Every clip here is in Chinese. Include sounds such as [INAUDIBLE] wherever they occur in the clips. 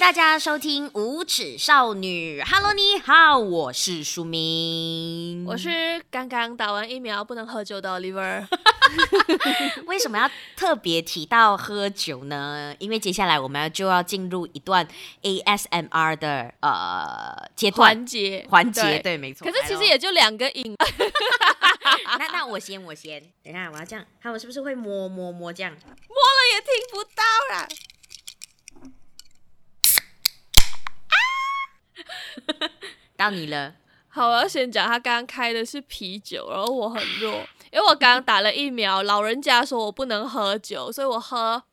大家收听《无耻少女》，Hello，你好，我是舒明，我是刚刚打完疫苗不能喝酒的 Oliver。[LAUGHS] 为什么要特别提到喝酒呢？因为接下来我们要就要进入一段 ASMR 的呃阶段环节环节，对，对，没错。可是其实也就两个音。[LAUGHS] 那那我先我先，等一下我要这样，他们是不是会摸摸摸这样？摸了也听不到啦。[LAUGHS] 到你了，好，我要先讲，他刚刚开的是啤酒，然后我很弱，因为我刚刚打了疫苗，老人家说我不能喝酒，所以我喝。[TSK]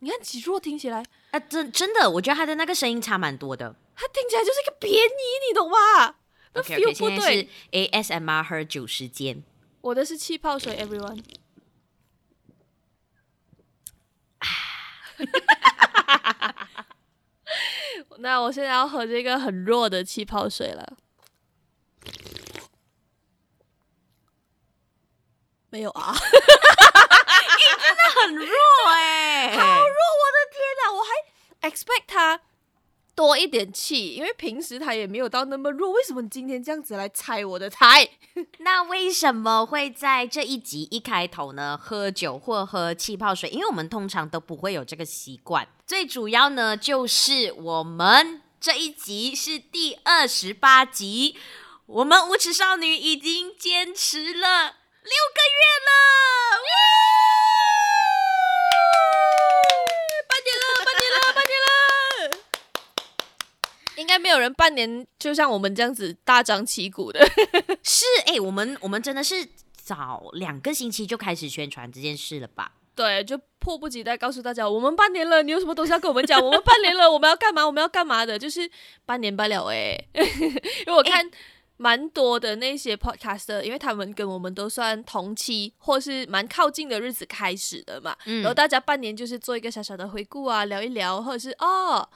你看几弱，听起来。啊，真真的，我觉得他的那个声音差蛮多的，他听起来就是一个便宜，你懂吗？OK，现在是 ASMR 喝酒时间，我的是气泡水，Everyone。[LAUGHS] [LAUGHS] 那我现在要喝这个很弱的气泡水了。没有啊，[LAUGHS] 真的很弱哎、欸，[LAUGHS] 好弱！我的天哪，我还 expect 它多一点气，因为平时它也没有到那么弱。为什么你今天这样子来拆我的台？那为什么会在这一集一开头呢？喝酒或喝气泡水？因为我们通常都不会有这个习惯。最主要呢，就是我们这一集是第二十八集，我们无耻少女已经坚持了六个月了，应该没有人半年就像我们这样子大张旗鼓的。是，哎、欸，我们我们真的是早两个星期就开始宣传这件事了吧？对，就迫不及待告诉大家，我们半年了，你有什么东西要跟我们讲？我们半年了，我们要干嘛？我们要干嘛的？就是半年半了哎，[LAUGHS] 因为我看蛮多的那些 podcaster，因为他们跟我们都算同期或是蛮靠近的日子开始的嘛，嗯、然后大家半年就是做一个小小的回顾啊，聊一聊，或者是哦，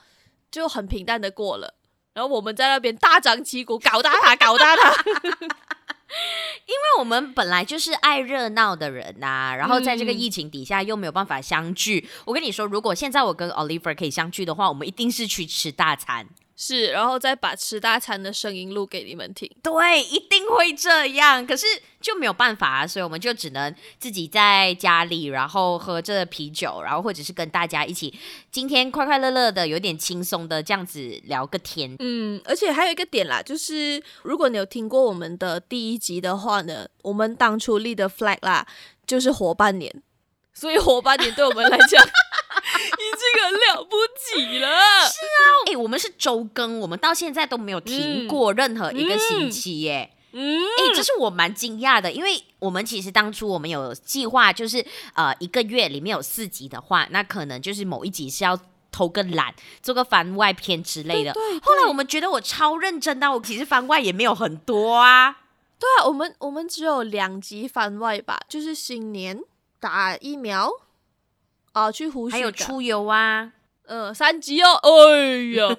就很平淡的过了，然后我们在那边大张旗鼓搞大他，搞大他。[LAUGHS] [LAUGHS] 因为我们本来就是爱热闹的人呐、啊，然后在这个疫情底下又没有办法相聚。嗯、我跟你说，如果现在我跟 Oliver 可以相聚的话，我们一定是去吃大餐。是，然后再把吃大餐的声音录给你们听。对，一定会这样。可是就没有办法啊，所以我们就只能自己在家里，然后喝着啤酒，然后或者是跟大家一起，今天快快乐乐的，有点轻松的这样子聊个天。嗯，而且还有一个点啦，就是如果你有听过我们的第一集的话呢，我们当初立的 flag 啦，就是活半年。所以活半年对我们来讲已经很了不起了。是啊，哎、欸，我们是周更，我们到现在都没有停过任何一个星期耶。嗯，哎、欸，这是我蛮惊讶的，因为我们其实当初我们有计划，就是呃一个月里面有四集的话，那可能就是某一集是要偷个懒，做个番外篇之类的。对，对，对。后来我们觉得我超认真的，我其实番外也没有很多啊。对啊，我们我们只有两集番外吧，就是新年。打疫苗啊，去呼吸，还有出游啊，呃，三级哦，哎呀，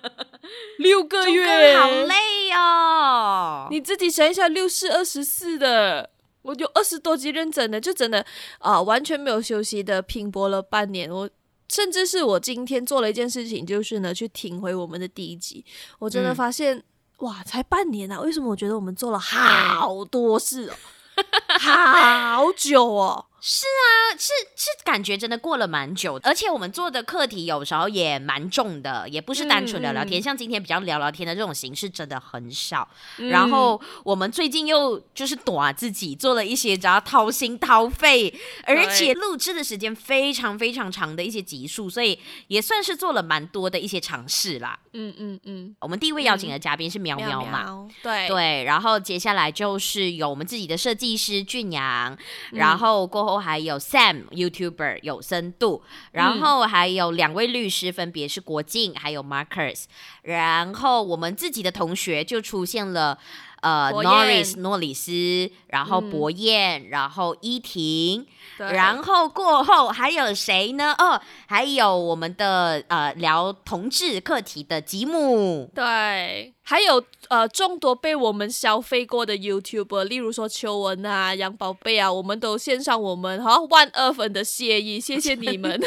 [LAUGHS] 六个月，好累哦。你自己想一下，六四二十四的，我就二十多级认真的，就真的啊，完全没有休息的拼搏了半年。我甚至是我今天做了一件事情，就是呢，去听回我们的第一集，我真的发现，嗯、哇，才半年啊，为什么我觉得我们做了好多事哦？[LAUGHS] 好久哦。是啊，是是，感觉真的过了蛮久，而且我们做的课题有时候也蛮重的，也不是单纯聊聊天，嗯、像今天比较聊聊天的这种形式真的很少。嗯、然后我们最近又就是躲自己做了一些只要掏心掏肺，而且录制的时间非常非常长的一些集数，所以也算是做了蛮多的一些尝试啦。嗯嗯嗯，嗯我们第一位邀请的嘉宾是喵喵嘛？喵喵对对，然后接下来就是有我们自己的设计师俊阳，然后过后。还有 Sam YouTuber 有深度，然后还有两位律师，分别是国静还有 Marcus，然后我们自己的同学就出现了，呃燕，Norris 诺里斯，然后博彦，嗯、然后依婷，然后过后还有谁呢？哦，还有我们的呃聊同志课题的吉姆，对。还有呃众多被我们消费过的 YouTuber，例如说秋文啊、杨宝贝啊，我们都献上我们哈万二分的谢意，谢谢你们。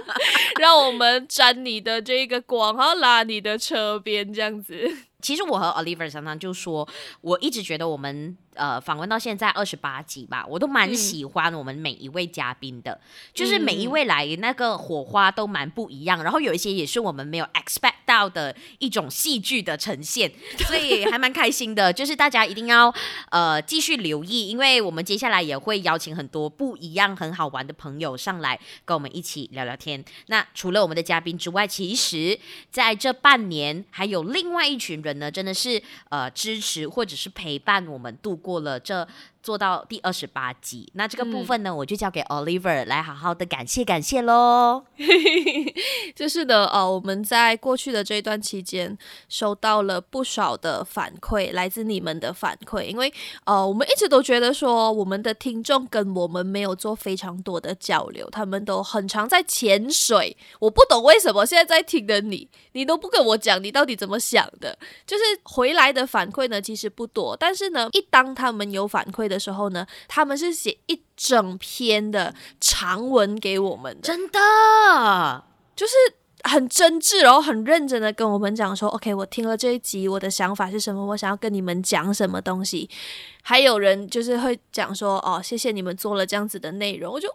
[LAUGHS] 让我们沾你的这个光，然后拉你的车边这样子。其实我和 Oliver 常常就说，我一直觉得我们。呃，访问到现在二十八集吧，我都蛮喜欢我们每一位嘉宾的，嗯、就是每一位来那个火花都蛮不一样，然后有一些也是我们没有 expect 到的一种戏剧的呈现，所以还蛮开心的。就是大家一定要呃继续留意，因为我们接下来也会邀请很多不一样、很好玩的朋友上来跟我们一起聊聊天。那除了我们的嘉宾之外，其实在这半年还有另外一群人呢，真的是呃支持或者是陪伴我们度过了这。做到第二十八集，那这个部分呢，嗯、我就交给 Oliver 来好好的感谢感谢喽。[LAUGHS] 就是的，呃，我们在过去的这一段期间，收到了不少的反馈，来自你们的反馈，因为呃，我们一直都觉得说，我们的听众跟我们没有做非常多的交流，他们都很常在潜水。我不懂为什么现在在听的你，你都不跟我讲你到底怎么想的。就是回来的反馈呢，其实不多，但是呢，一当他们有反馈的时候呢，他们是写一整篇的长文给我们的，真的就是很真挚，然后很认真的跟我们讲说，OK，我听了这一集，我的想法是什么，我想要跟你们讲什么东西。还有人就是会讲说，哦，谢谢你们做了这样子的内容，我就哇。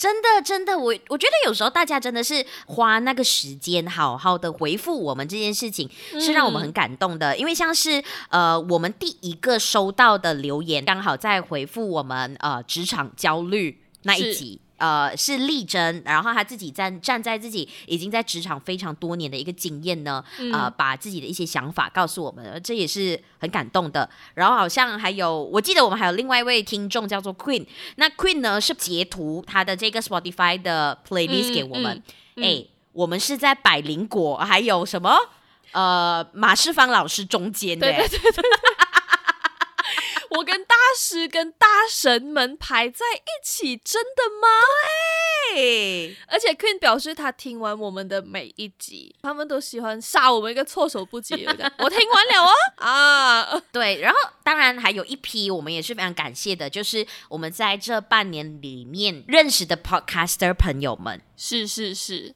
真的，真的，我我觉得有时候大家真的是花那个时间，好好的回复我们这件事情，是让我们很感动的。嗯、因为像是呃，我们第一个收到的留言，刚好在回复我们呃职场焦虑那一集。呃，是力争，然后他自己站站在自己已经在职场非常多年的一个经验呢，嗯、呃，把自己的一些想法告诉我们，这也是很感动的。然后好像还有，我记得我们还有另外一位听众叫做 Queen，那 Queen 呢是截图他的这个 Spotify 的 playlist 给我们，哎、嗯嗯。嗯，我们是在百灵果还有什么？呃马世芳老师中间的。对对对对我跟大师跟大神们排在一起，真的吗？对，而且 Queen 表示他听完我们的每一集，他们都喜欢杀我们一个措手不及。我听完了哦，[LAUGHS] 啊，[LAUGHS] 对，然后当然还有一批我们也是非常感谢的，就是我们在这半年里面认识的 Podcaster 朋友们，是是是。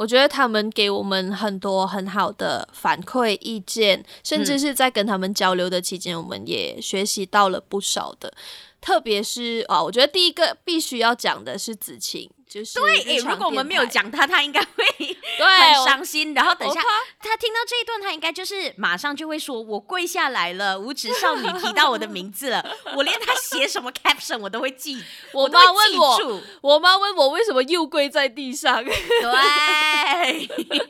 我觉得他们给我们很多很好的反馈意见，甚至是在跟他们交流的期间，我们也学习到了不少的。特别是啊，我觉得第一个必须要讲的是子晴。就是对，如果我们没有讲他，他应该会很伤心。然后等一下他听到这一段，他应该就是马上就会说：“我跪下来了，无耻少女提到我的名字了。[LAUGHS] ”我连他写什么 caption 我都会记。我妈问我，我妈问我为什么又跪在地上。对，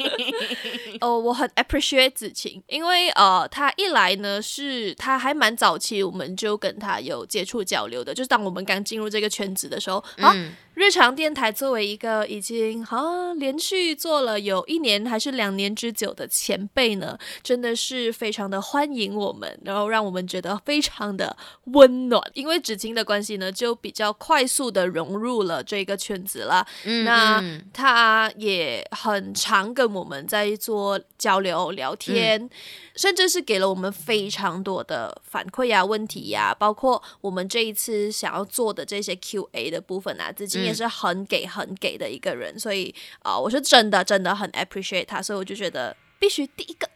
[LAUGHS] 哦，我很 appreciate 子晴，因为呃，他一来呢是他还蛮早期，我们就跟他有接触交流的，就是当我们刚进入这个圈子的时候啊。嗯日常电台作为一个已经好像连续做了有一年还是两年之久的前辈呢，真的是非常的欢迎我们，然后让我们觉得非常的温暖。因为纸巾的关系呢，就比较快速的融入了这个圈子了。嗯，那他也很常跟我们在做交流聊天。嗯甚至是给了我们非常多的反馈呀、问题呀，包括我们这一次想要做的这些 Q&A 的部分啊，子晴也是很给很给的一个人，所以啊、我是真的真的很 appreciate 他，所以我就觉得必须第一个。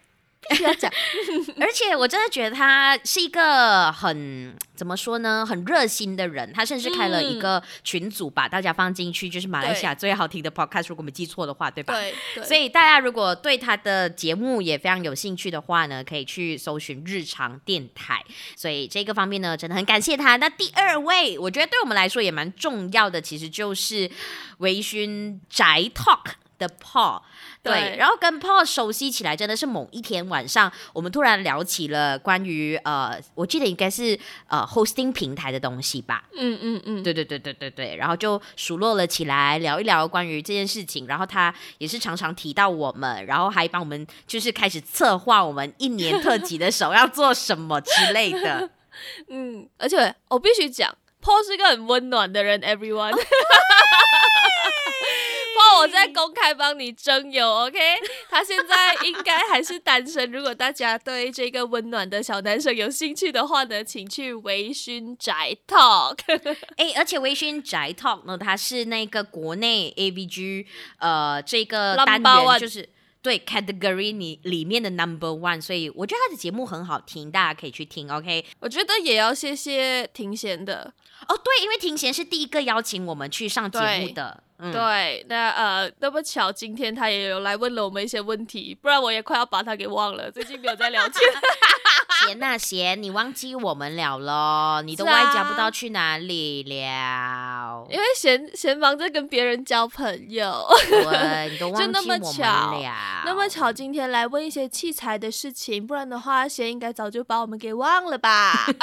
必须要讲，[LAUGHS] 而且我真的觉得他是一个很怎么说呢，很热心的人。他甚至开了一个群组，把大家放进去，就是马来西亚最好听的 podcast，如果没记错的话，对吧？对。对。所以大家如果对他的节目也非常有兴趣的话呢，可以去搜寻日常电台。所以这个方面呢，真的很感谢他。那第二位，我觉得对我们来说也蛮重要的，其实就是微醺宅 Talk 的 Paul。对，然后跟 Paul 熟悉起来，真的是某一天晚上，我们突然聊起了关于呃，我记得应该是呃 hosting 平台的东西吧。嗯嗯嗯，对对对对对对，然后就熟络了起来，聊一聊关于这件事情。然后他也是常常提到我们，然后还帮我们就是开始策划我们一年特辑的时候要做什么之类的。[LAUGHS] 嗯，而且我必须讲，Paul 是一个很温暖的人，everyone。我在公开帮你征友，OK？[LAUGHS] 他现在应该还是单身。如果大家对这个温暖的小男生有兴趣的话呢，请去微醺宅 Talk。哎、欸，而且微醺宅 Talk 呢，它是那个国内 AVG 呃这个单元就是。对，category 里里面的 number one，所以我觉得他的节目很好听，大家可以去听。OK，我觉得也要谢谢庭贤的哦，对，因为庭贤是第一个邀请我们去上节目的。对，嗯、对，那呃，那么巧，今天他也有来问了我们一些问题，不然我也快要把他给忘了。最近没有在聊天。[LAUGHS] 闲呐闲，你忘记我们了咯？你的外家不知道去哪里了？因为闲闲忙着跟别人交朋友，对，你都 [LAUGHS] 忘记我们了。就那么巧，那么巧，今天来问一些器材的事情，不然的话，闲应该早就把我们给忘了吧？[LAUGHS]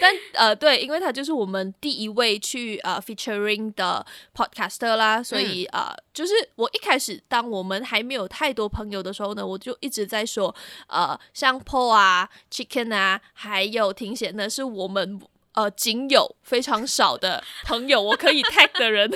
但呃，对，因为他就是我们第一位去呃 featuring 的 podcaster 啦，所以呃，就是我一开始当我们还没有太多朋友的时候呢，我就一直在说，呃，像 Paul。啊，Chicken 啊，还有庭贤呢，是我们呃仅有非常少的朋友，我可以 tag 的人。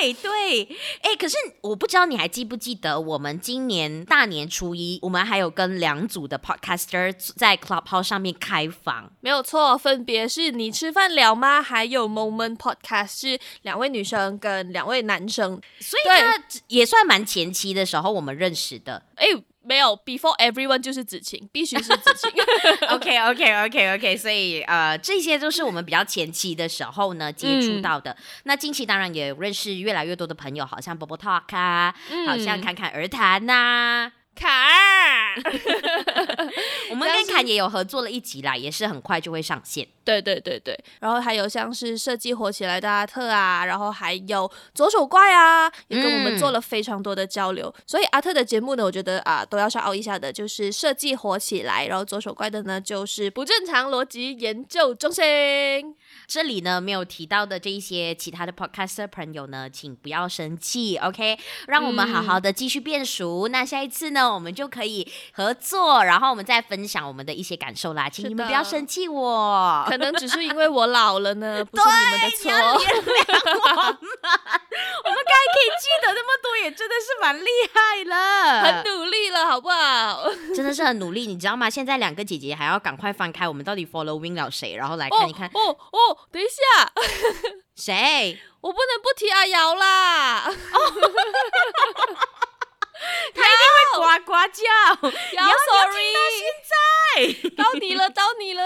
对对，哎、欸，可是我不知道你还记不记得，我们今年大年初一，我们还有跟两组的 podcaster 在 Clubhouse 上面开房，没有错，分别是你吃饭了吗？还有 Moment Podcast 是两位女生跟两位男生，所以他也算蛮前期的时候我们认识的，哎。没有，before everyone 就是子晴，必须是子晴。[LAUGHS] OK OK OK OK，所以呃，这些都是我们比较前期的时候呢接触到的。嗯、那近期当然也认识越来越多的朋友，好像 Bobo Talk 啊，嗯、好像侃侃而谈呐、啊。坎儿，[LAUGHS] 我们跟坎也有合作了一集啦，也是很快就会上线。对对对对，然后还有像是设计火起来的阿特啊，然后还有左手怪啊，也跟我们做了非常多的交流。嗯、所以阿特的节目呢，我觉得啊，都要稍傲一下的，就是设计火起来，然后左手怪的呢，就是不正常逻辑研究中心。这里呢没有提到的这一些其他的 podcaster 朋友呢，请不要生气，OK？让我们好好的继续变熟。嗯、那下一次呢，我们就可以合作，然后我们再分享我们的一些感受啦。请你们不要生气我，可能只是因为我老了呢，[LAUGHS] 不是你们的错。原谅我们，[LAUGHS] 我们该可以记得那么多，也真的是蛮厉害了，很努力了，好不好？[LAUGHS] 真的是很努力，你知道吗？现在两个姐姐还要赶快翻开我们到底 following 了谁，然后来看一看。哦哦。哦等一下，谁？我不能不提阿瑶啦！哦他一定会呱呱叫，[LAUGHS] 瑶，sorry，到现在到你了，到你了。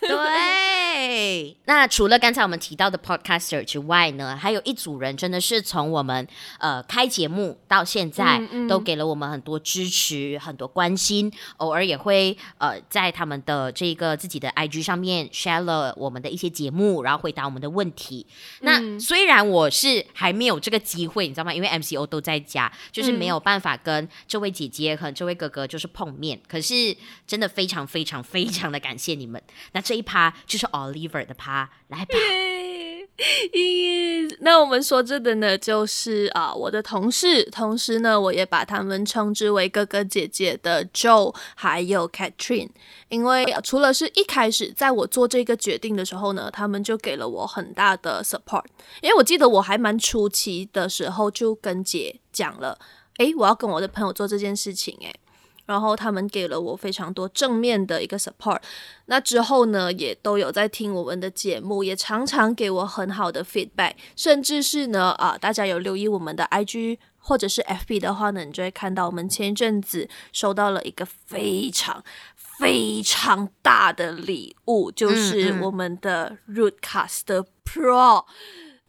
对，那除了刚才我们提到的 podcaster 之外呢，还有一组人真的是从我们呃开节目到现在，嗯嗯、都给了我们很多支持、很多关心，偶尔也会呃在他们的这个自己的 IG 上面 share 了我们的一些节目，然后回答我们的问题。嗯、那虽然我是还没有这个机会，你知道吗？因为 MCO 都在家，就是没有办。法跟这位姐姐和这位哥哥就是碰面，可是真的非常非常非常的感谢你们。那这一趴就是 Oliver 的趴，来吧。那我们说这的呢，就是啊，我的同事，同时呢，我也把他们称之为哥哥姐姐的 Joe 还有 Catherine，因为除了是一开始在我做这个决定的时候呢，他们就给了我很大的 support，因为我记得我还蛮初期的时候就跟姐讲了。诶，我要跟我的朋友做这件事情，诶，然后他们给了我非常多正面的一个 support。那之后呢，也都有在听我们的节目，也常常给我很好的 feedback。甚至是呢，啊，大家有留意我们的 IG 或者是 FB 的话呢，你就会看到我们前一阵子收到了一个非常非常大的礼物，就是我们的 Rodecaster Pro，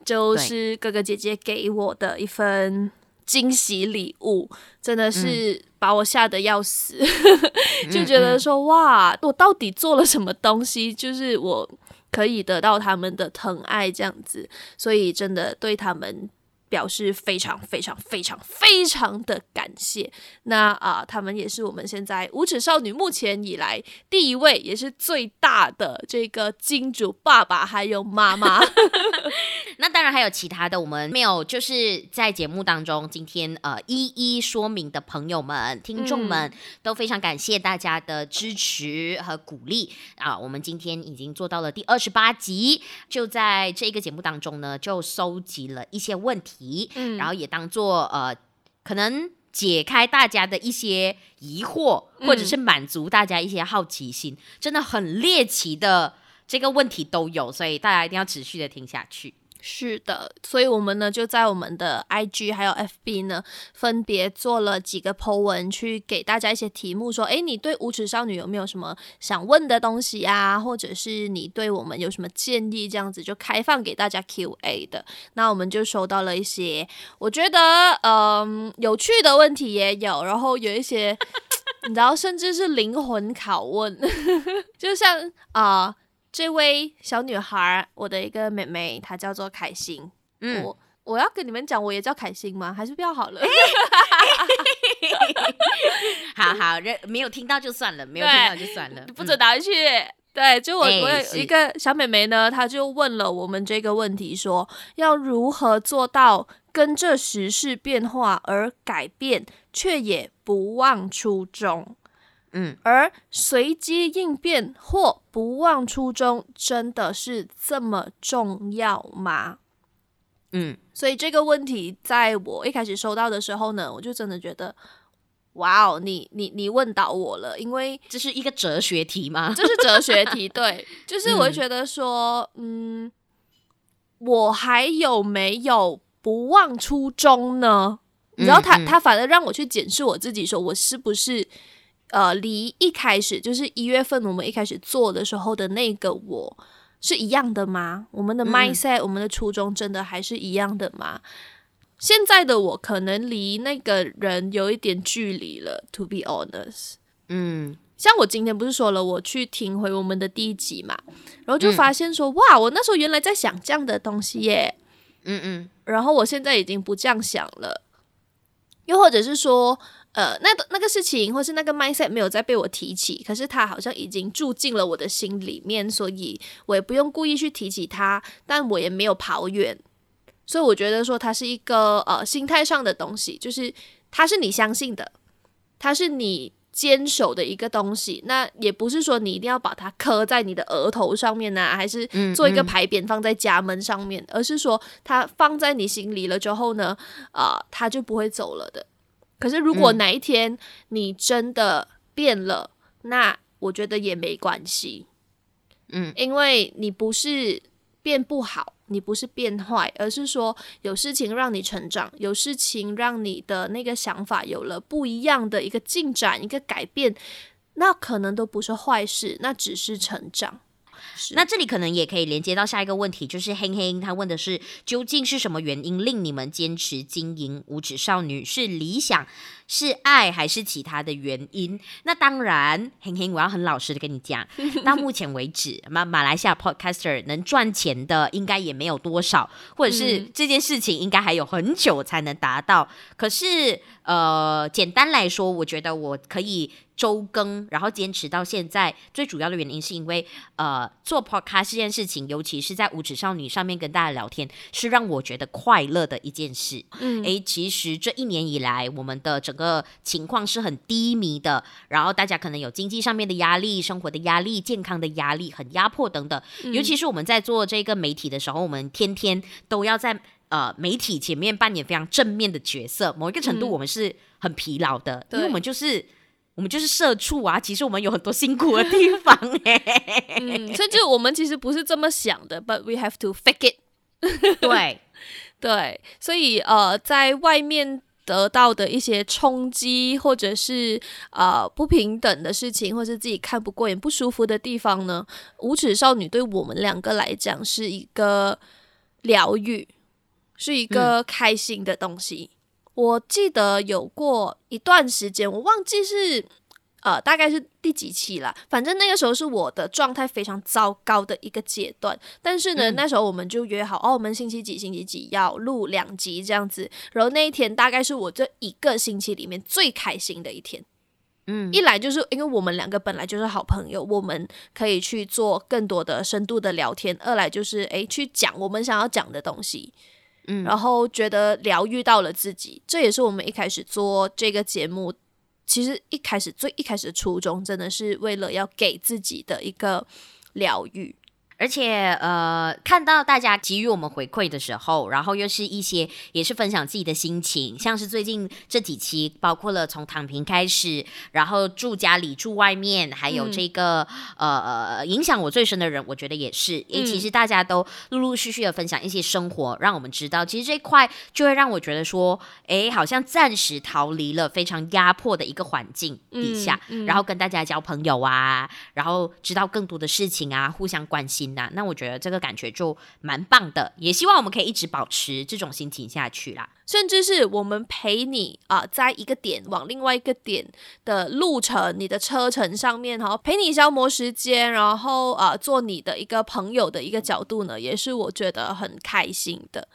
就是哥哥姐姐给我的一份。惊喜礼物真的是把我吓得要死，[LAUGHS] 嗯、就觉得说哇，我到底做了什么东西，就是我可以得到他们的疼爱这样子，所以真的对他们表示非常非常非常非常的感谢。那啊、呃，他们也是我们现在无耻少女目前以来第一位，也是最大的这个金主爸爸还有妈妈。[LAUGHS] [LAUGHS] 那当然还有其他的，我们没有就是在节目当中今天呃一一说明的朋友们、听众们、嗯、都非常感谢大家的支持和鼓励啊！我们今天已经做到了第二十八集，就在这个节目当中呢，就收集了一些问题。嗯，然后也当做呃，可能解开大家的一些疑惑，或者是满足大家一些好奇心，嗯、真的很猎奇的这个问题都有，所以大家一定要持续的听下去。是的，所以我们呢就在我们的 IG 还有 FB 呢，分别做了几个 po 文，去给大家一些题目，说，诶，你对无耻少女有没有什么想问的东西啊？或者是你对我们有什么建议？这样子就开放给大家 QA 的。那我们就收到了一些，我觉得嗯有趣的问题也有，然后有一些 [LAUGHS] 你知道，甚至是灵魂拷问，[LAUGHS] 就像啊。这位小女孩，我的一个妹妹，她叫做凯欣。嗯，我我要跟你们讲，我也叫凯欣吗？还是不要好了？好 [LAUGHS] 好，人没有听到就算了，没有听到就算了，[LAUGHS] 不准打回去。嗯、对，就我我有一个小妹妹呢，她就问了我们这个问题说，说要如何做到跟着时事变化而改变，却也不忘初衷。嗯，而随机应变或不忘初衷，真的是这么重要吗？嗯，所以这个问题在我一开始收到的时候呢，我就真的觉得，哇哦，你你你问倒我了，因为这是一个哲学题吗？[LAUGHS] 这是哲学题，对，就是我觉得说，嗯，嗯，我还有没有不忘初衷呢？你知道他，他他反而让我去检视我自己，说我是不是？呃，离一开始就是一月份我们一开始做的时候的那个我是一样的吗？我们的 mindset，嗯，我们的初衷真的还是一样的吗？现在的我可能离那个人有一点距离了，to be honest。嗯，像我今天不是说了，我去听回我们的第一集嘛，然后就发现说，嗯，哇，我那时候原来在想这样的东西耶。嗯嗯，然后我现在已经不这样想了，又或者是说。呃，那个那个事情，或是那个 mindset 没有再被我提起，可是它好像已经住进了我的心里面，所以我也不用故意去提起它，但我也没有跑远，所以我觉得说它是一个呃心态上的东西，就是它是你相信的，它是你坚守的一个东西，那也不是说你一定要把它刻在你的额头上面呢、啊，还是做一个牌匾放在家门上面，嗯嗯，而是说它放在你心里了之后呢，啊、呃，它就不会走了的。可是，如果哪一天你真的变了，嗯，那我觉得也没关系，嗯，因为你不是变不好，你不是变坏，而是说有事情让你成长，有事情让你的那个想法有了不一样的一个进展，一个改变，那可能都不是坏事，那只是成长。那这里可能也可以连接到下一个问题，就是黑黑他问的是，究竟是什么原因令你们坚持经营五指少女？是理想？是爱还是其他的原因？那当然，嘿嘿，我要很老实的跟你讲，[LAUGHS] 到目前为止，马马来西亚 podcaster 能赚钱的应该也没有多少，或者是这件事情应该还有很久才能达到。可是，呃，简单来说，我觉得我可以周更，然后坚持到现在，最主要的原因是因为，呃，做 podcast 这件事情，尤其是在无耻少女上面跟大家聊天，是让我觉得快乐的一件事。嗯，诶，其实这一年以来，我们的整个个情况是很低迷的，然后大家可能有经济上面的压力、生活的压力、健康的压力，很压迫等等。嗯、尤其是我们在做这个媒体的时候，我们天天都要在呃媒体前面扮演非常正面的角色，某一个程度我们是很疲劳的，嗯、因为我们就是我们就是社畜啊。其实我们有很多辛苦的地方哎，嗯、甚至我们其实不是这么想的，but we have to fake it 对。对 [LAUGHS] 对，所以呃，在外面。得到的一些冲击，或者是呃不平等的事情，或是自己看不过眼、不舒服的地方呢？无耻少女对我们两个来讲是一个疗愈，是一个开心的东西。嗯、我记得有过一段时间，我忘记是呃，大概是第几期了？反正那个时候是我的状态非常糟糕的一个阶段。但是呢，嗯、那时候我们就约好，哦，我们星期几、星期几要录两集这样子。然后那一天大概是我这一个星期里面最开心的一天。嗯，一来就是因为我们两个本来就是好朋友，我们可以去做更多的深度的聊天；二来就是诶，去讲我们想要讲的东西。嗯，然后觉得疗愈到了自己，这也是我们一开始做这个节目。其实一开始最一开始的初衷，真的是为了要给自己的一个疗愈。而且，呃，看到大家给予我们回馈的时候，然后又是一些也是分享自己的心情，像是最近这几期，包括了从躺平开始，然后住家里住外面，还有这个、嗯、呃影响我最深的人，我觉得也是，因为其实大家都陆陆续续的分享一些生活，让我们知道，其实这一块就会让我觉得说，哎，好像暂时逃离了非常压迫的一个环境底下，嗯嗯、然后跟大家交朋友啊，然后知道更多的事情啊，互相关心。那那我觉得这个感觉就蛮棒的，也希望我们可以一直保持这种心情下去啦。甚至是我们陪你啊、呃，在一个点往另外一个点的路程，你的车程上面哈，陪你消磨时间，然后啊、呃，做你的一个朋友的一个角度呢，也是我觉得很开心的。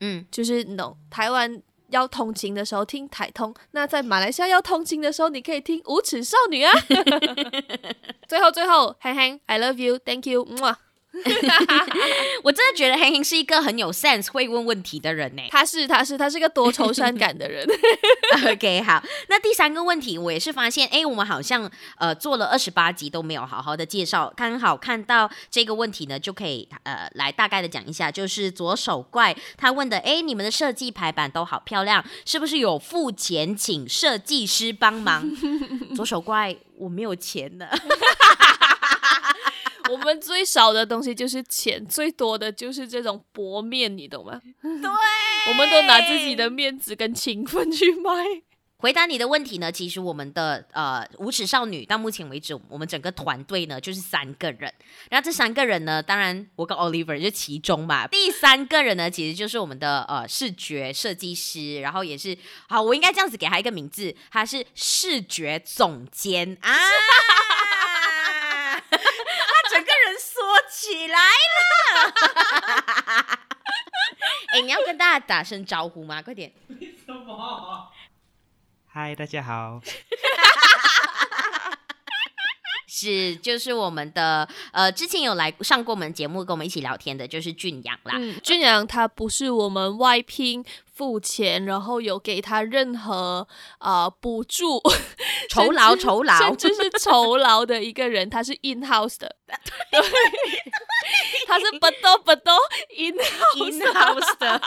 嗯，就是那种台湾要通勤的时候听台通，那在马来西亚要通勤的时候，你可以听无耻少女啊。[LAUGHS] 最后最后，嘿嘿，I love you，Thank you，么。[LAUGHS] 我真的觉得黑黑是一个很有 sense、会问问题的人呢。他是，他是，他是一个多愁善感的人。[LAUGHS] OK，好，那第三个问题，我也是发现，哎，我们好像呃做了二十八集都没有好好的介绍。刚好看到这个问题呢，就可以呃来大概的讲一下，就是左手怪他问的，哎，你们的设计排版都好漂亮，是不是有付钱请设计师帮忙？[LAUGHS] 左手怪，我没有钱呢。我们最少的东西就是钱，最多的就是这种薄面，你懂吗？对，我们都拿自己的面子跟情分去卖。回答你的问题呢，其实我们的呃无耻少女到目前为止，我们整个团队呢就是三个人。然后这三个人呢，当然我跟 Oliver 就其中嘛。第三个人呢，其实就是我们的呃视觉设计师，然后也是好，我应该这样子给他一个名字，他是视觉总监啊。[LAUGHS] 起来了！[LAUGHS] 哎、欸，你要跟大家打声招呼吗？快点！[LAUGHS] 为什么？嗨，大家好。[LAUGHS] 是，就是我们的呃，之前有来上过我们节目，跟我们一起聊天的，就是俊阳啦。嗯，俊阳他不是我们外聘付钱，然后有给他任何呃补助、酬劳、酬劳，甚至是酬劳的一个人，他是 in house 的。[LAUGHS] 对，[LAUGHS] 他是不多不多 in house 的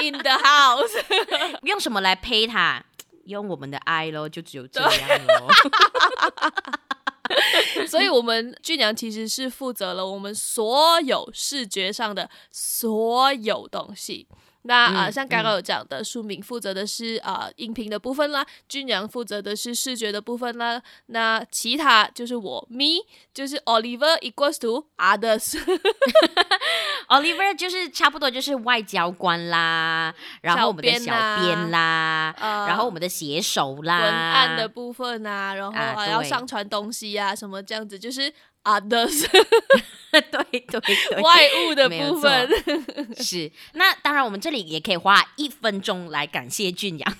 ，in the house。[LAUGHS] 用什么来 pay 他？用我们的爱咯，就只有这样喽。[LAUGHS] 所以，我们俊良其实是负责了我们所有视觉上的所有东西。那啊、像刚刚有讲的，书敏负责的是啊、呃、音频的部分啦，俊阳负责的是视觉的部分啦。那其他就是我，me 就是 Oliver equals to others。[LAUGHS] [LAUGHS] Oliver 就是差不多就是外交官啦，然后我们的小编啦，呃、然后我们的写手啦，文案的部分啊，然后还要上传东西啊，什么这样子，就是 others。[LAUGHS] 对对对，外物的部分是。那当然，我们这里也可以花一分钟来感谢俊阳。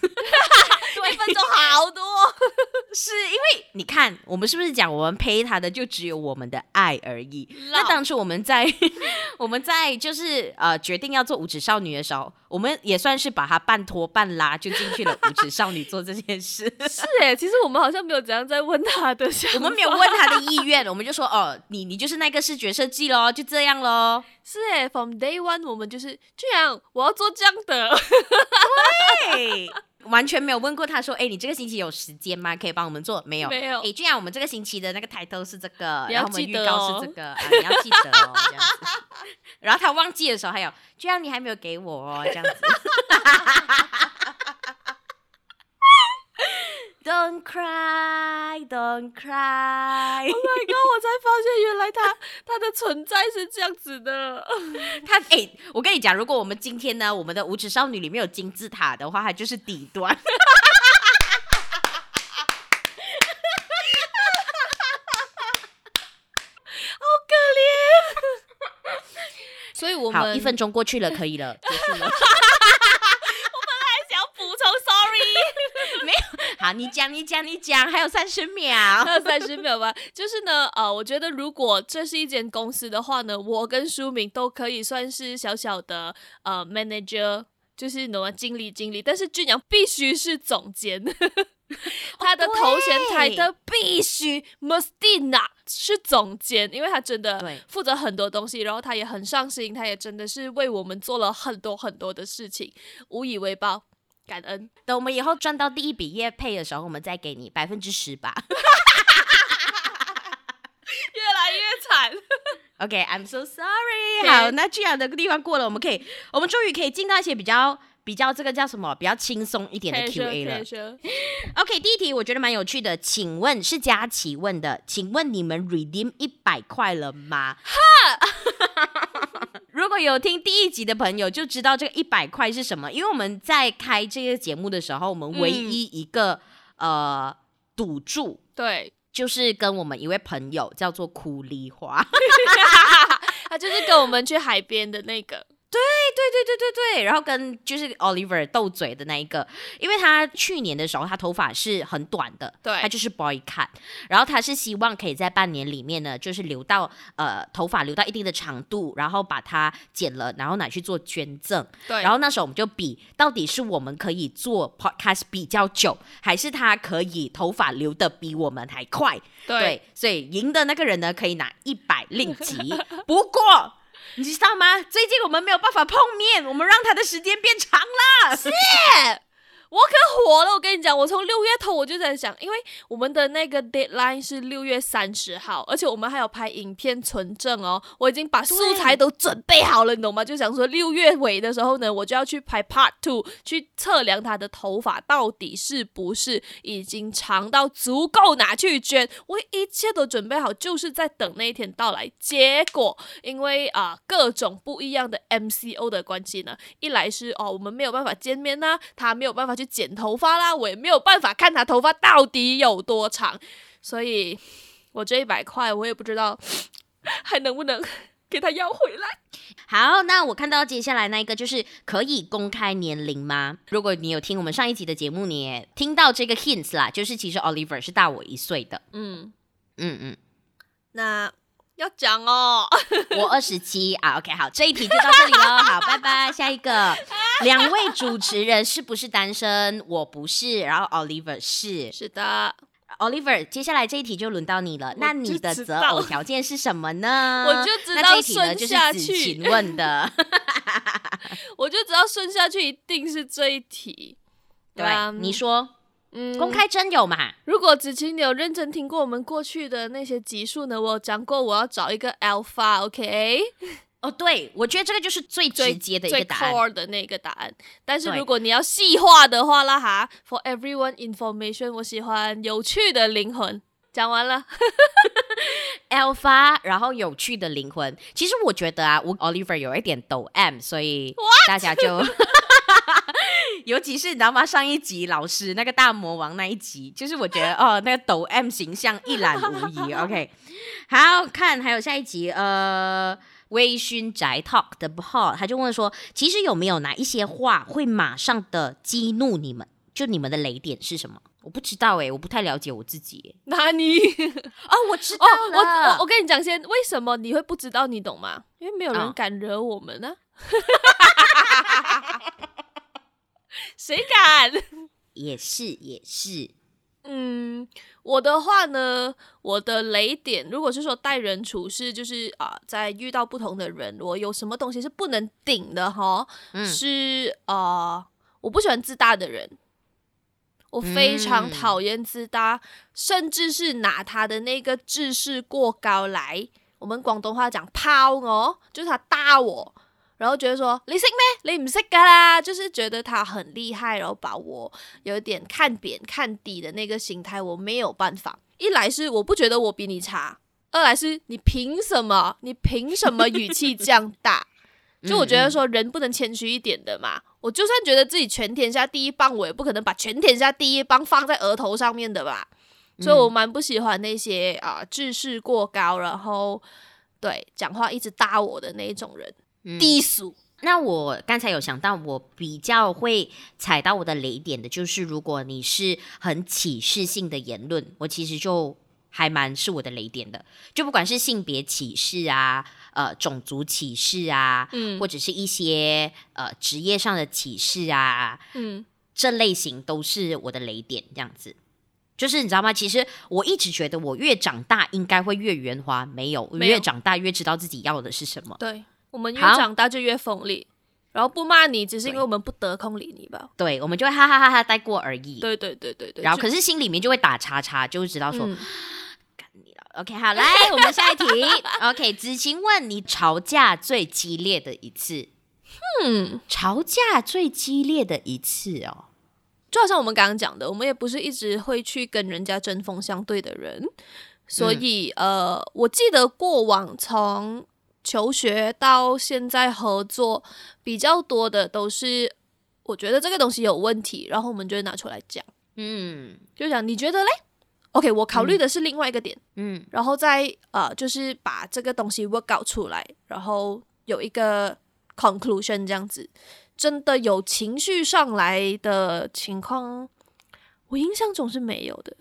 对，一分钟好多，[LAUGHS] 是因为你看，我们是不是讲我们陪他的就只有我们的爱而已？那当初我们在 [LAUGHS] 我们在就是呃决定要做五指少女的时候，我们也算是把他半拖半拉就进去了五指少女做这件事。是哎，其实我们好像没有怎样在问他的，我们没有问他的意愿，我们就说哦，你你就是那个视觉设计咯，就这样咯。是哎，from day one 我们就是居然，我要做这样的，对。完全没有问过他说，哎，你这个星期有时间吗？可以帮我们做？没有，没有。哎，居然我们这个星期的那个抬头是这个，然后我们预告是这个，啊，你要记得哦，这样子。[LAUGHS] 然后他忘记的时候还有，居然你还没有给我哦，这样子。[LAUGHS] Don't cry, don't cry. Oh my god！我才发现原来他他的存在是这样子的。他哎、我跟你讲，如果我们今天呢，我们的无耻少女里面有金字塔的话，它就是底端。[LAUGHS] 好可怜。[LAUGHS] 所以我们好一分钟过去了，可以了，结束了。好，你讲，你讲，你讲，还有三十秒，还有三十秒吧。就是呢，呃，我觉得如果这是一间公司的话呢，我跟书明都可以算是小小的呃 manager，就是什么经理经理，但是俊阳必须是总监，他的头衔抬的必须 Mustina 是总监，因为他真的负责很多东西，然后他也很上心，他也真的是为我们做了很多很多的事情，无以为报。感恩，等我们以后赚到第一笔业配的时候，我们再给你百分之十吧。[LAUGHS] 越来越惨。[LAUGHS] OK，I'm、okay, so sorry。好，那这样的地方过了，我们可以，我们终于可以进到一些比较比较这个叫什么，比较轻松一点的 QA 了。[LAUGHS] OK，第一题我觉得蛮有趣的，请问是佳琪问的，请问你们 redeem 一百块了吗？哈。[LAUGHS] 如果有听第一集的朋友就知道这个一百块是什么，因为我们在开这个节目的时候，我们唯一一个、嗯、呃赌注，对，就是跟我们一位朋友叫做苦梨花，[LAUGHS] 他就是跟我们去海边的那个。对对对对对对，然后跟就是 Oliver 斗嘴的那一个，因为他去年的时候他头发是很短的，对，他就是 boy cut，然后他是希望可以在半年里面呢，就是留到呃头发留到一定的长度，然后把它剪了，然后拿去做捐赠。对，然后那时候我们就比到底是我们可以做 podcast 比较久，还是他可以头发留的比我们还快。对，对，所以赢的那个人呢可以拿一百令吉，[LAUGHS] 不过。你知道吗？最近我们没有办法碰面，我们让他的时间变长了。是。我可火了！我跟你讲，我从六月头我就在想，因为我们的那个 deadline 是六月三十号，而且我们还有拍影片存证哦。我已经把素材都准备好了，你懂吗？就想说六月尾的时候呢，我就要去拍 part two，去测量他的头发到底是不是已经长到足够拿去捐。我一切都准备好，就是在等那一天到来。结果因为啊、各种不一样的 MCO 的关系呢，一来是哦我们没有办法见面呐、啊，他没有办法。去剪头发啦，我也没有办法看他头发到底有多长，所以我这一百块我也不知道 [LAUGHS] 还能不能给他要回来。好，那我看到接下来那一个就是可以公开年龄吗？如果你有听我们上一集的节目，你也听到这个 hints 啦，就是其实 Oliver 是大我一岁的。嗯嗯嗯，那。要讲哦，我二十七啊，OK，好，这一题就到这里喽，好，拜拜，下一个，[LAUGHS] [LAUGHS] 两位主持人是不是单身？我不是，然后 Oliver 是，是的，Oliver，接下来这一题就轮到你了，那你的择偶条件是什么呢？[LAUGHS] 我就知道顺下去，请问的，[LAUGHS] 我就知道顺下去一定是这一题，对，对你说。嗯，公开真有嘛。如果子晴你有认真听过我们过去的那些集数呢，我有讲过我要找一个 alpha，OK？、Okay? 哦，对，我觉得这个就是最直接的一个答案，最 core 的那个答案。但是如果你要细化的话啦哈，for everyone information，我喜欢有趣的灵魂。讲完了，alpha，然后有趣的灵魂。其实我觉得啊，我 Oliver 有一点抖 M，所以大家就。[LAUGHS] 尤其是你知道吗？上一集老师那个大魔王那一集，就是我觉得 [LAUGHS] 哦，那个抖 M 形象一览无遗。[LAUGHS] OK，好看，还有下一集，呃，微醺宅 Talk 的 Paul，他就问说，其实有没有哪一些话会马上的激怒你们？就你们的雷点是什么？我不知道哎，我不太了解我自己。哪里？[LAUGHS] 哦，我知道了。我我我跟你讲先，为什么你会不知道？你懂吗？因为没有人敢惹我们呢、啊。哦 [LAUGHS] 谁敢？也是也是，嗯，我的话呢，我的雷点，如果是说待人处事，就是啊、呃，在遇到不同的人，我有什么东西是不能顶的哈？嗯、是啊、呃，我不喜欢自大的人，我非常讨厌自大，嗯、甚至是拿他的那个志识过高来，我们广东话讲抛哦，就是他大我。然后觉得说你识咩？你唔识噶啦，就是觉得他很厉害，然后把我有点看扁、看低的那个心态，我没有办法。一来是我不觉得我比你差，二来是你凭什么？你凭什么语气这样大？[LAUGHS] 就我觉得说人不能谦虚一点的嘛。我就算觉得自己全天下第一棒，我也不可能把全天下第一棒放在额头上面的吧。所以我蛮不喜欢那些啊、呃、志士过高，然后对讲话一直搭我的那一种人。低俗。那我刚才有想到，我比较会踩到我的雷点的，就是如果你是很歧视性的言论，我其实就还蛮是我的雷点的。就不管是性别歧视啊，呃，种族歧视啊，嗯，或者是一些呃职业上的歧视啊，嗯，这类型都是我的雷点。这样子，就是你知道吗？其实我一直觉得，我越长大应该会越圆滑，没有，我越长大越知道自己要的是什么。对。我们越长大就越锋利，然后不骂你，只是因为我们不得空理你吧？对，我们就会哈哈哈哈带过而已。对对对对对。然后可是心里面就会打叉叉，就会知道说，干、嗯、你了。OK，好，来我们下一题。[LAUGHS] OK，子晴问你吵架最激烈的一次。嗯，吵架最激烈的一次哦，就好像我们刚刚讲的，我们也不是一直会去跟人家针锋相对的人，所以、嗯、呃，我记得过往从。求学到现在合作比较多的都是，我觉得这个东西有问题，然后我们就会拿出来讲，嗯，就讲你觉得嘞？OK，我考虑的是另外一个点，嗯，然后再呃，就是把这个东西 work out 出来，然后有一个 conclusion 这样子。真的有情绪上来的情况，我印象中是没有的，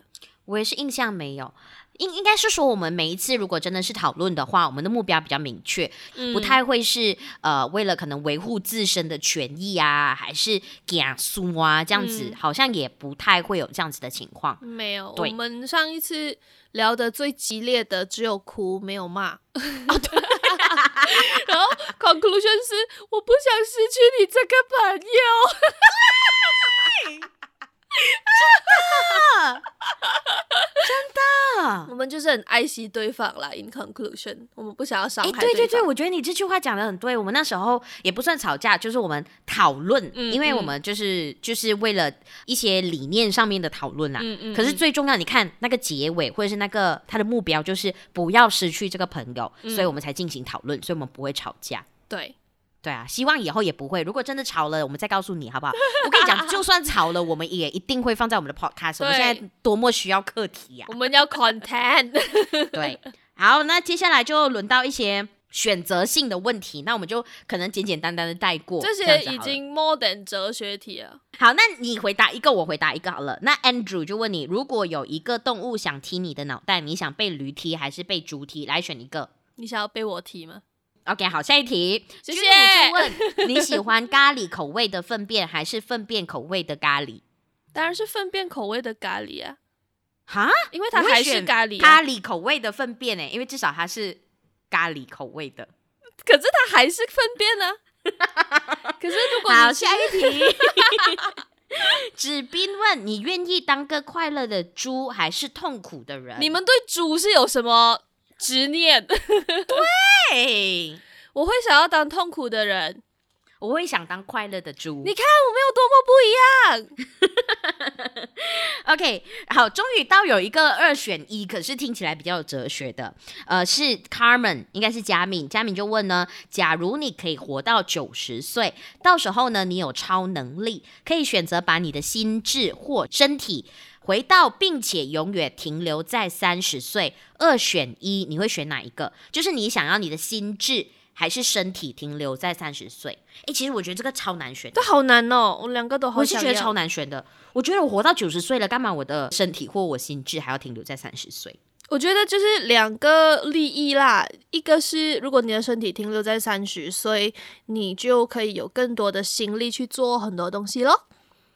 我也是印象没有。应应该是说，我们每一次如果真的是讨论的话，我们的目标比较明确，嗯、不太会是呃为了可能维护自身的权益啊，还是讲输啊这样子，嗯，好像也不太会有这样子的情况。没有，我们上一次聊的最激烈的只有哭，没有骂。[LAUGHS] 哦、对 [LAUGHS] 然后 conclusion 是我不想失去你这个朋友。[LAUGHS] 真的，真的，我们就是很爱惜对方啦。In conclusion，我们不想要伤害对对对对，我觉得你这句话讲的很对。我们那时候也不算吵架，就是我们讨论、嗯，因为我们就是就是为了一些理念上面的讨论啦。嗯嗯。可是最重要，你看那个结尾或者是那个他的目标，就是不要失去这个朋友，嗯、所以我们才进行讨论，所以我们不会吵架。对。对啊，希望以后也不会。如果真的吵了，我们再告诉你好不好？我跟你讲，就算吵了，我们也一定会放在我们的 podcast。我们现在多么需要课题啊！我们要 content。[LAUGHS] 对，好，那接下来就轮到一些选择性的问题，那我们就可能简简单单的带过。这些已经 more than 哲学题了。好，那你回答一个，我回答一个好了。那 Andrew 就问你，如果有一个动物想踢你的脑袋，你想被驴踢还是被猪踢？来选一个。你想要被我踢吗？OK，好，下一题。谢谢。问 [LAUGHS] 你喜欢咖喱口味的粪便还是粪便口味的咖喱？当然是粪便口味的咖喱啊！哈，因为它还是咖喱、啊。咖喱口味的粪便诶，因为至少它是咖喱口味的。可是它还是粪便呢、啊。[LAUGHS] 可是如果好，下一题。[LAUGHS] 子斌问你愿意当个快乐的猪还是痛苦的人？你们对猪是有什么？执念，对，[LAUGHS] 我会想要当痛苦的人，我会想当快乐的猪。你看我们有多么不一样。[LAUGHS] OK，好，终于到有一个二选一，可是听起来比较有哲学的，呃，是 Carmen，应该是佳敏。佳敏就问呢，假如你可以活到九十岁，到时候呢，你有超能力，可以选择把你的心智或身体。回到，并且永远停留在三十岁，二选一，你会选哪一个？就是你想要你的心智还是身体停留在三十岁？诶，其实我觉得这个超难选，这好难哦，我两个都好想。我是觉得超难选的。我觉得我活到九十岁了，干嘛我的身体或我心智还要停留在三十岁？我觉得就是两个利益啦，一个是如果你的身体停留在三十岁，你就可以有更多的心力去做很多东西咯。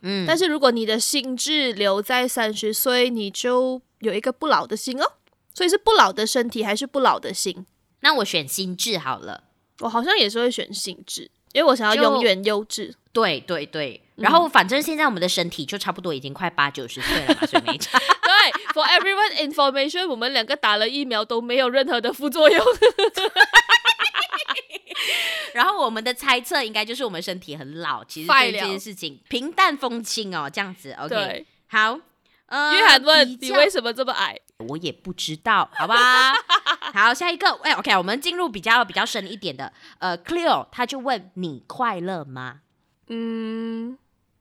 嗯，但是如果你的心智留在三十岁，你就有一个不老的心哦。所以是不老的身体还是不老的心？那我选心智好了。我好像也是会选心智，因为我想要永远优质。对对对，然后反正现在我们的身体就差不多已经快八九十岁了嘛，所以没差。[LAUGHS] 对，For everyone information，我们两个打了疫苗都没有任何的副作用。[LAUGHS] 然后我们的猜测应该就是我们身体很老，其实对这件事情平淡风轻哦，这样子。OK，好。呃，约翰问你为什么这么矮？我也不知道，好吧。[LAUGHS] 好，下一个，哎，OK，我们进入比较比较深一点的。呃，Cleo 他就问你快乐吗？嗯，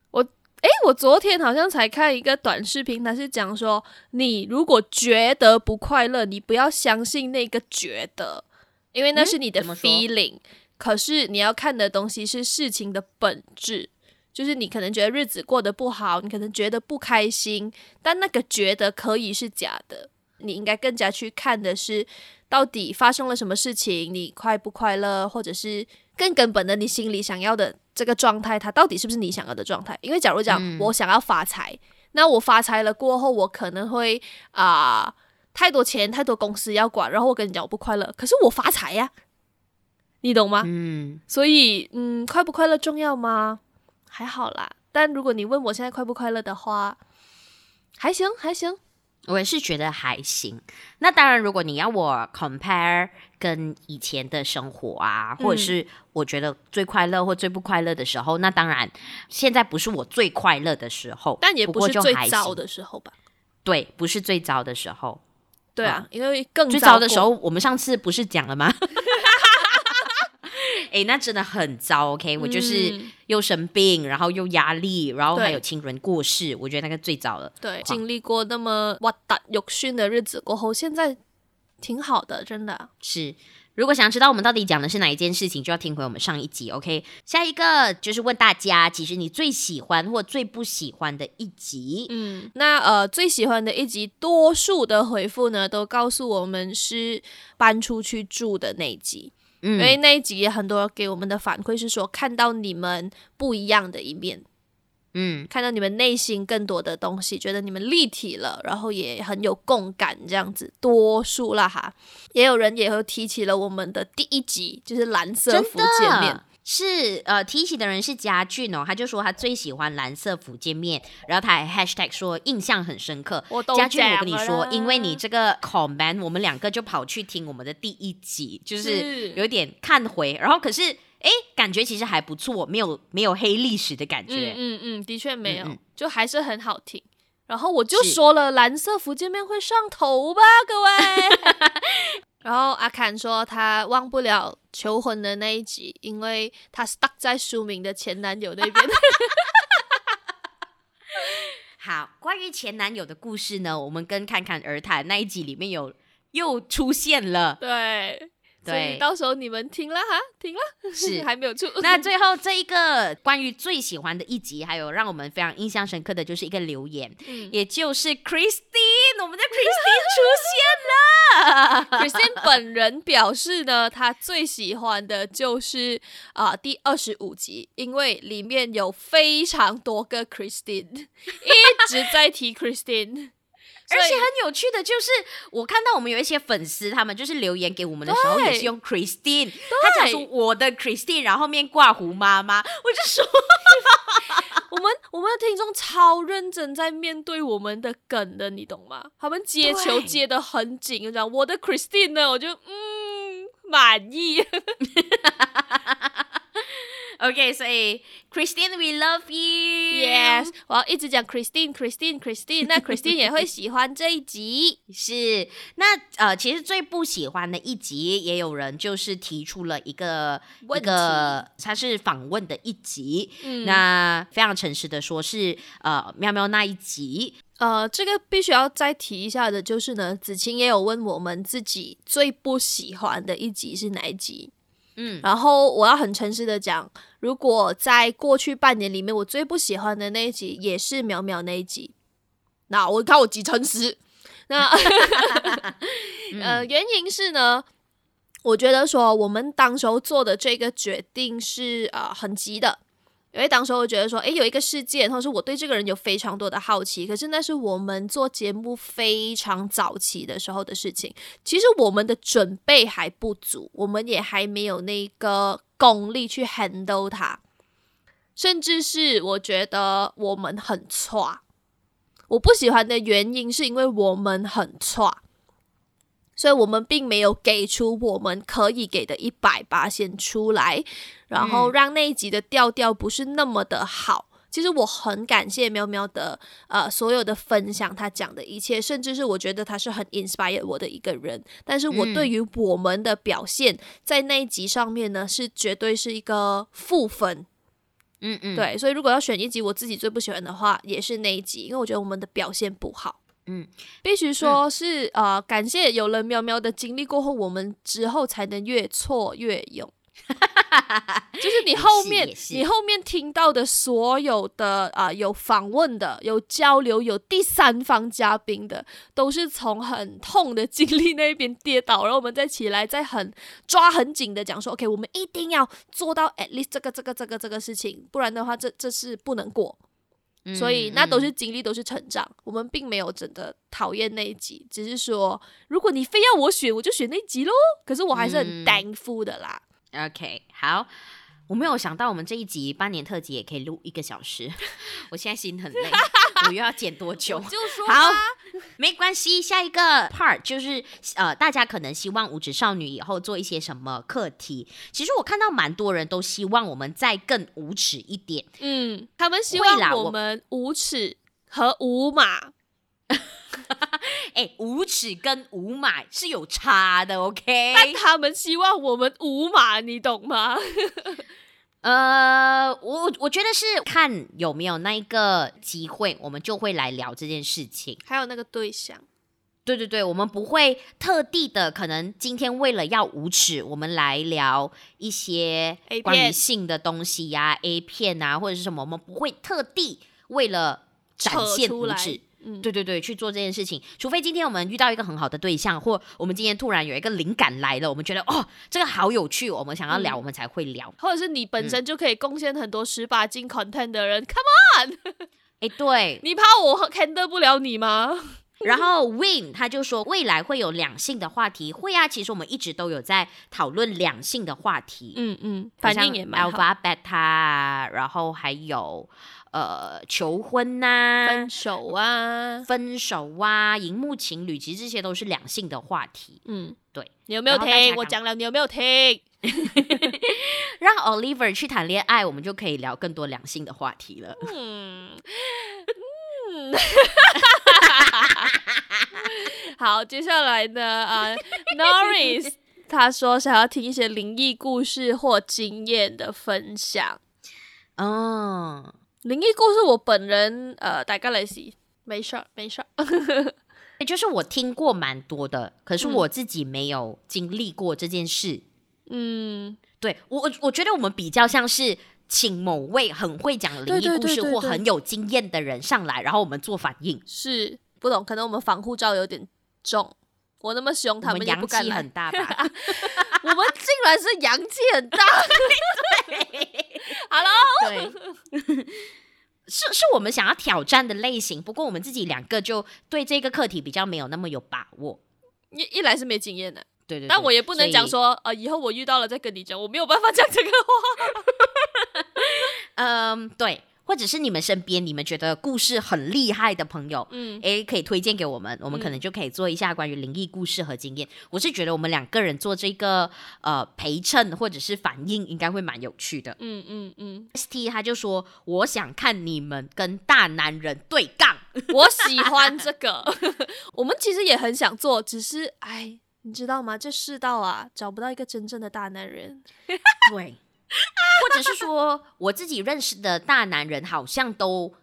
我哎，我昨天好像才看一个短视频，他是讲说，你如果觉得不快乐，你不要相信那个觉得，因为那是你的 feeling。嗯可是你要看的东西是事情的本质，就是你可能觉得日子过得不好，你可能觉得不开心，但那个觉得可以是假的。你应该更加去看的是，到底发生了什么事情，你快不快乐，或者是更根本的，你心里想要的这个状态，它到底是不是你想要的状态？因为假如讲、嗯、我想要发财，那我发财了过后，我可能会啊、呃，太多钱，太多公司要管，然后我跟你讲我不快乐，可是我发财呀，你懂吗？嗯，所以嗯，快不快乐重要吗？还好啦，但如果你问我现在快不快乐的话，还行，还行。我也是觉得还行。那当然，如果你要我 compare 跟以前的生活啊，或者是我觉得最快乐或最不快乐的时候，嗯，那当然现在不是我最快乐的时候，但也不是最糟的时候吧？对，不是最糟的时候。对啊，嗯，因为更最糟的时候，我们上次不是讲了吗？[LAUGHS] 哎、欸，那真的很糟。OK，、嗯、我就是又生病，然后又压力，然后还有亲人过世，我觉得那个最糟了。对，经历过那么哇大肉酸的日子过后，现在挺好的，真的是。如果想知道我们到底讲的是哪一件事情，就要听回我们上一集。OK，下一个就是问大家，其实你最喜欢或最不喜欢的一集。嗯，那呃，最喜欢的一集，多数的回复呢，都告诉我们是搬出去住的那一集。嗯，因为那一集很多给我们的反馈是说，看到你们不一样的一面，嗯，看到你们内心更多的东西，觉得你们立体了，然后也很有共感，这样子多数啦哈，也有人也会提起了我们的第一集，就是蓝色福建面。是呃，提起的人是家俊哦，他就说他最喜欢蓝色福建面，然后他还 hashtag 说印象很深刻。家俊，我跟你说，因为你这个 comment，我们两个就跑去听我们的第一集，就是有点看回，然后可是哎，感觉其实还不错，没有没有黑历史的感觉。嗯嗯，嗯，的确没有嗯嗯，就还是很好听。然后我就说了，蓝色福建面会上头吧，各位。[LAUGHS] 然后阿侃说他忘不了求婚的那一集，因为他 stuck 在书名的前男友那边。[LAUGHS] 好，关于前男友的故事呢，我们跟侃侃而谈那一集里面有又出现了。对。所以到时候你们听了哈，听了是 [LAUGHS] 还没有出。那最后这一个关于最喜欢的一集，还有让我们非常印象深刻的就是一个留言，嗯、也就是 Christine，我们的 Christine 出现了。Christine 本人表示呢，他最喜欢的就是啊、第二十五集，因为里面有非常多个 Christine，一直在提 Christine。而且很有趣的就是，我看到我们有一些粉丝，他们就是留言给我们的时候，也是用 Christine，他讲出我的 Christine，然后后面挂胡妈妈，我就说，[LAUGHS] 我们我们的听众超认真在面对我们的梗的，你懂吗？他们接球接的很紧，就讲我的 Christine 呢，我就嗯满意。[LAUGHS] [LAUGHS] OK，所以 Christine，we love you。Yes，我要一直讲 Christine，Christine，Christine。那 Christine 也会喜欢这一集。[LAUGHS] 是，那呃，其实最不喜欢的一集，也有人就是提出了一个一个，他是访问的一集。嗯，那非常诚实的说是，是呃，喵喵那一集。呃，这个必须要再提一下的，就是呢，子晴也有问我们自己最不喜欢的一集是哪一集。嗯，然后我要很诚实的讲，如果在过去半年里面，我最不喜欢的那一集也是淼淼那一集。那我看我几诚实。那 [LAUGHS] 呃，原因是呢，我觉得说我们当时候做的这个决定是呃很急的。因为当时我觉得说，诶，有一个事件，或者是我对这个人有非常多的好奇，可是那是我们做节目非常早期的时候的事情。其实我们的准备还不足，我们也还没有那个功力去 handle 它，甚至是我觉得我们很差。我不喜欢的原因是因为我们很差。所以我们并没有给出我们可以给的一百八先出来，然后让那一集的调调不是那么的好。其实我很感谢喵喵的呃所有的分享，他讲的一切，甚至是我觉得他是很 inspire 我的一个人。但是我对于我们的表现在那一集上面呢，是绝对是一个负分。嗯嗯，对。所以如果要选一集我自己最不喜欢的话，也是那一集，因为我觉得我们的表现不好。嗯，必须说是啊、嗯呃，感谢有了喵喵的经历过后，我们之后才能越挫越勇。[LAUGHS] 就是你后面你后面听到的所有的啊、呃，有访问的、有交流、有第三方嘉宾的，都是从很痛的经历那边跌倒，然后我们再起来，再很抓很紧的讲说，OK，我们一定要做到 at least 这个这个这个这个事情，不然的话，这这是不能过。所以那都是经历，都是成长。我们并没有真的讨厌那一集，只是说，如果你非要我选，我就选那一集喽。可是我还是很 thankful 的啦。OK，好。我没有想到我们这一集八年特辑也可以录一个小时，[LAUGHS] 我现在心很累，[LAUGHS] 我又要剪多久？就说好，没关系。下一个 part 就是呃，大家可能希望五指少女以后做一些什么课题？其实我看到蛮多人都希望我们再更无耻一点。嗯，他们希望我们无耻和无码。哎、欸，无耻跟无码是有差的，OK？但他们希望我们无码，你懂吗？呃，我我觉得是看有没有那一个机会，我们就会来聊这件事情。还有那个对象，对对对，我们不会特地的，可能今天为了要无耻，我们来聊一些关于性的东西呀、啊、A 片啊，或者是什么，我们不会特地为了展现无耻。嗯，对对对，去做这件事情，除非今天我们遇到一个很好的对象，或我们今天突然有一个灵感来了，我们觉得哦，这个好有趣，我们想要聊，嗯、我们才会聊。或者是你本身就可以贡献很多十八禁 content 的人、嗯、，Come on！[LAUGHS] 哎，对，你怕我 handle 不了你吗？[LAUGHS] 然后 Win 他就说未来会有两性的话题，会啊，其实我们一直都有在讨论两性的话题，嗯嗯，反正也蛮好。Alpha Beta，然后还有。呃，求婚呐、啊，分手啊，分手啊，荧幕情侣，其实这些都是两性的话题。嗯，对，你有没有听？我讲了，你有没有听？[LAUGHS] 让 Oliver 去谈恋爱，我们就可以聊更多两性的话题了。嗯，嗯，[LAUGHS] 好，接下来呢？啊、呃、，Norris [LAUGHS] 他说想要听一些灵异故事或经验的分享。嗯。灵异故事，我本人呃，大概来说，没事儿，没事儿。[LAUGHS] 也就是我听过蛮多的，可是我自己没有经历过这件事。嗯，对我，我觉得我们比较像是请某位很会讲灵异故事或很有经验的人上来，然后我们做反应。是不懂，可能我们防护罩有点重。我那么凶，他们也不敢来。阳气很大吧？[LAUGHS] 我们竟然是阳气很大。[LAUGHS] 对，Hello，对，[LAUGHS] 是是我们想要挑战的类型。不过我们自己两个就对这个课题比较没有那么有把握。一一来是没经验的，对，对对。但我也不能讲说，以呃，以后我遇到了再跟你讲，我没有办法讲这个话。[LAUGHS] 嗯，对。或者是你们身边你们觉得故事很厉害的朋友，嗯，诶，可以推荐给我们，我们可能就可以做一下关于灵异故事和经验。嗯、我是觉得我们两个人做这个呃陪衬或者是反应，应该会蛮有趣的。嗯嗯嗯。ST 他就说，我想看你们跟大男人对杠，[LAUGHS] 我喜欢这个。[LAUGHS] 我们其实也很想做，只是哎，你知道吗？这世道啊，找不到一个真正的大男人。[LAUGHS] 对。[LAUGHS] 或者是说，我自己认识的大男人好像都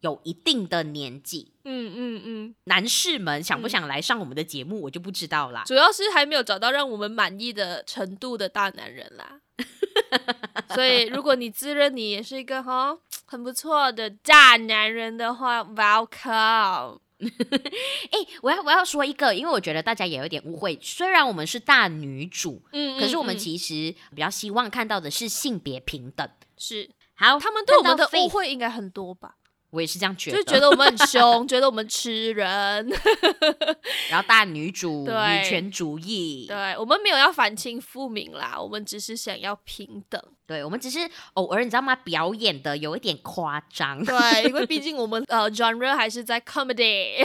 有一定的年纪。嗯嗯嗯，男士们想不想来上我们的节目，我就不知道啦。主要是还没有找到让我们满意的程度的大男人啦。[LAUGHS] 所以，如果你自认你也是一个哈很不错的大男人的话，Welcome。哎、欸，我要我要说一个，因为我觉得大家也有点误会。虽然我们是大女主，嗯，可是我们其实比较希望看到的是性别平等。是，好，他们对我们的误会应该很多吧？我也是这样觉得，就觉得我们很凶，[LAUGHS] 觉得我们吃人，[LAUGHS] 然后大女主、女权主义，对，我们没有要反清复明啦，我们只是想要平等。对，我们只是偶尔你知道吗？表演的有一点夸张。对，因为 [LAUGHS] 毕竟我们呃 genre 还是在 comedy。[LAUGHS]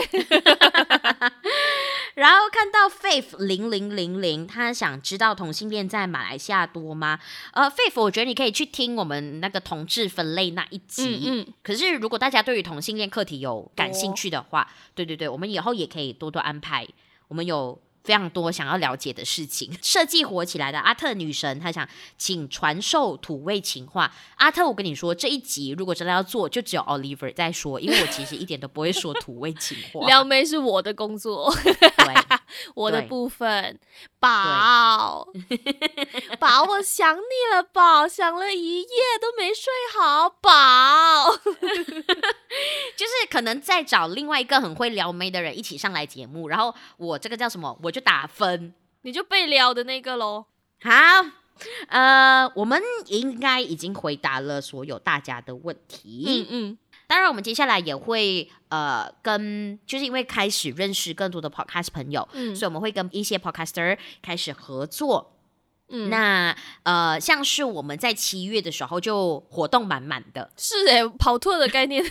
然后看到 Faith 零零零零，他想知道同性恋在马来西亚多吗？呃，Faith，我觉得你可以去听我们那个同志分类那一集。嗯，嗯，可是如果大家对于同性恋课题有感兴趣的话，哦、对对对，我们以后也可以多多安排。我们有非常多想要了解的事情。[LAUGHS] 设计火起来的阿特女神，她想请传授土味情话。阿特，我跟你说，这一集如果真的要做，就只有 Oliver 在说，因为我其实一点都不会说土味情话。[LAUGHS] 撩妹是我的工作，对，[LAUGHS] 我的部分。宝，宝，我想你了，宝，想了一夜都没睡好，宝。就是可能再找另外一个很会撩妹的人一起上来节目，然后我这个叫什么，我就打分，你就被撩的那个喽。好，呃，我们应该已经回答了所有大家的问题。嗯嗯，当然我们接下来也会呃跟，就是因为开始认识更多的 podcast 朋友，嗯，所以我们会跟一些 podcaster 开始合作。嗯，那呃，像是我们在七月的时候就活动满满的，是哎，跑脱的概念，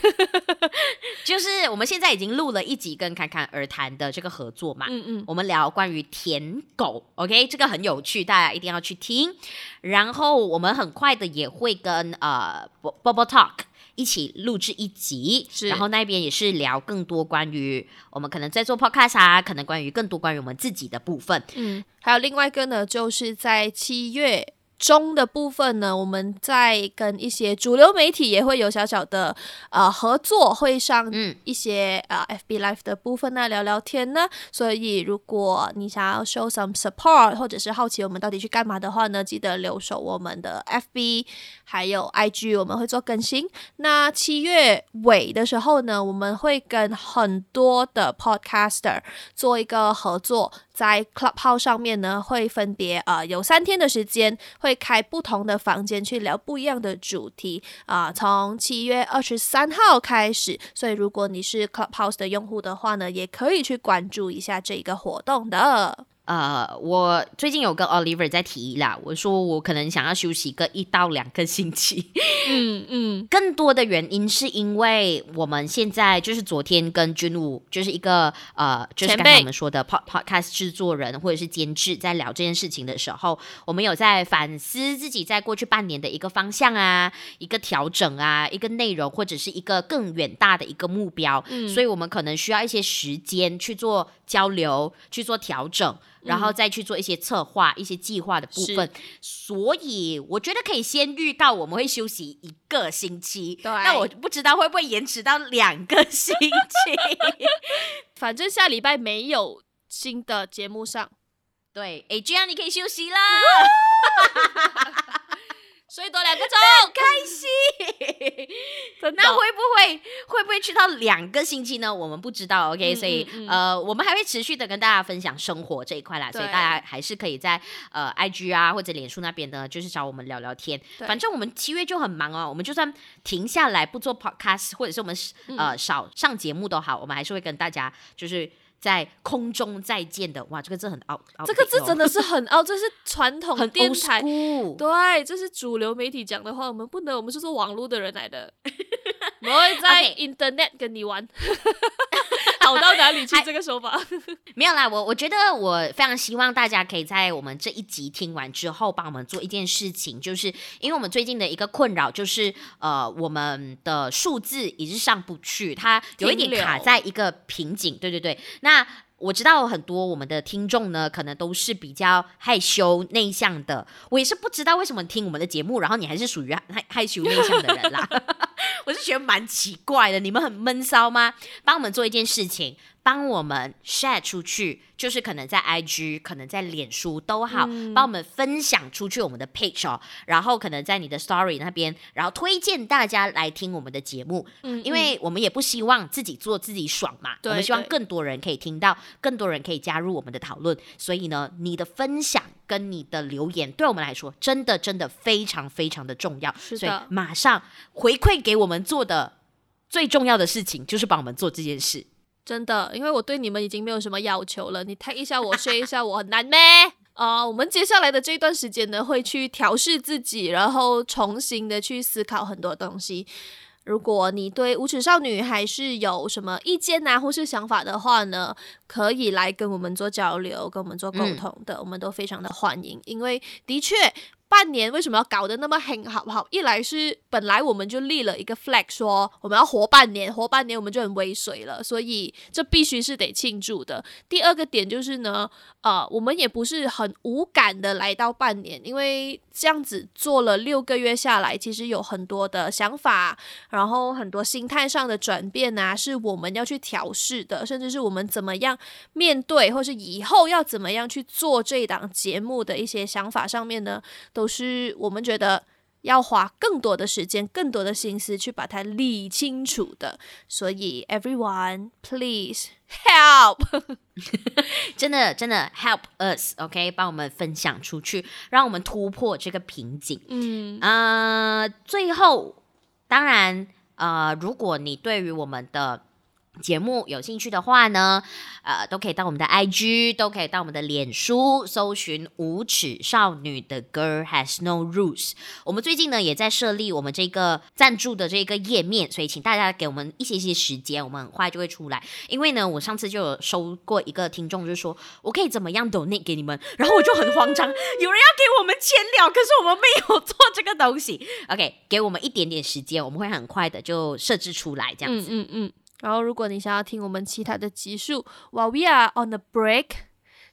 [LAUGHS] 就是我们现在已经录了一集跟侃侃而谈的这个合作嘛，嗯嗯，我们聊关于舔狗，OK，这个很有趣，大家一定要去听。然后我们很快的也会跟呃 Bubble Talk。一起录制一集，然后那边也是聊更多关于我们可能在做 podcast 啊，可能关于更多关于我们自己的部分。嗯，还有另外一个呢，就是在七月。中的部分呢，我们在跟一些主流媒体也会有小小的呃合作，会上一些、嗯、呃 FB Live 的部分呢聊聊天呢。所以如果你想要 show some support，或者是好奇我们到底去干嘛的话呢，记得留守我们的 FB 还有 IG，我们会做更新。那七月尾的时候呢，我们会跟很多的 podcaster 做一个合作。在 Clubhouse 上面呢，会分别呃有三天的时间，会开不同的房间去聊不一样的主题啊、从七月二十三号开始，所以如果你是 Clubhouse 的用户的话呢，也可以去关注一下这个活动的。呃，我最近有跟 Oliver 在提啦，我说我可能想要休息个一到两个星期。嗯嗯，更多的原因是因为我们现在就是昨天跟军武就是一个呃，就是刚才我们说的 pod podcast 制作人或者是监制在聊这件事情的时候，我们有在反思自己在过去半年的一个方向啊，一个调整啊，一个内容或者是一个更远大的一个目标。嗯，所以我们可能需要一些时间去做交流，去做调整。然后再去做一些策划、嗯、一些计划的部分，所以我觉得可以先预告我们会休息一个星期。对，那我不知道会不会延迟到两个 [LAUGHS] 星期。反正下礼拜没有新的节目上。对，哎，这样你可以休息了。[LAUGHS] [LAUGHS] 所以多两个钟，开心。[LAUGHS] 那会不会会不会去到两个星期呢？我们不知道。OK，、嗯、所以、嗯、呃，我们还会持续的跟大家分享生活这一块啦。所以大家还是可以在呃 IG 啊或者脸书那边呢，就是找我们聊聊天。反正我们七月就很忙哦。我们就算停下来不做 Podcast，或者是我们呃少上节目都好，我们还是会跟大家就是。在空中再见的，哇，这个字很拗，这个字真的是很拗，这是传统电台，对，这是主流媒体讲的话，我们不能，我们是做网络的人来的，[LAUGHS] 我会在 Internet 跟你玩。[LAUGHS] 好到哪里去？这个说法 [LAUGHS] 没有啦。我我觉得我非常希望大家可以在我们这一集听完之后，帮我们做一件事情，就是因为我们最近的一个困扰就是，呃，我们的数字一直上不去，它有一点卡在一个瓶颈。对对对。那我知道很多我们的听众呢，可能都是比较害羞内向的。我也是不知道为什么听我们的节目，然后你还是属于害害羞内向的人啦。觉得蛮奇怪的，你们很闷骚吗？帮我们做一件事情。帮我们 share 出去，就是可能在 IG，可能在脸书都好，帮、嗯、我们分享出去我们的 page 哦，然后可能在你的 story 那边，然后推荐大家来听我们的节目，嗯，因为我们也不希望自己做自己爽嘛，对，我们希望更多人可以听到，更多人可以加入我们的讨论，所以呢，你的分享跟你的留言，对我们来说，真的真的非常非常的重要，所以马上回馈给我们做的最重要的事情，就是帮我们做这件事。真的，因为我对你们已经没有什么要求了。你 tag 一下我，share 一下我，很难咩？啊、uh，我们接下来的这段时间呢，会去调试自己，然后重新的去思考很多东西。如果你对无耻少女还是有什么意见啊，或是想法的话呢，可以来跟我们做交流，跟我们做沟通的，嗯、我们都非常的欢迎。因为的确。半年为什么要搞得那么狠好不好？一来是本来我们就立了一个 flag，说我们要活半年，活半年我们就很威水了，所以这必须是得庆祝的。第二个点就是呢，呃，我们也不是很无感的来到半年，因为这样子做了六个月下来，其实有很多的想法，然后很多心态上的转变啊，是我们要去调试的，甚至是我们怎么样面对，或是以后要怎么样去做这档节目的一些想法上面呢，都是我们觉得要花更多的时间、更多的心思去把它理清楚的。所以，everyone please help，[LAUGHS] 真的真的 help us，OK，okay？帮我们分享出去，让我们突破这个瓶颈。嗯，呃，最后，当然，呃，如果你对于我们的节目有兴趣的话呢，呃，都可以到我们的 IG，都可以到我们的脸书，搜寻“无耻少女”的 Girl Has No Rules。我们最近呢也在设立我们这个赞助的这个页面，所以请大家给我们一些些时间，我们很快就会出来。因为呢，我上次就有收过一个听众，就是说我可以怎么样 donate 给你们，然后我就很慌张，有人要给我们钱了，可是我们没有做这个东西。OK，给我们一点点时间，我们会很快的就设置出来，这样子。嗯嗯。嗯然后，如果你想要听我们其他的集数，while we are on a break，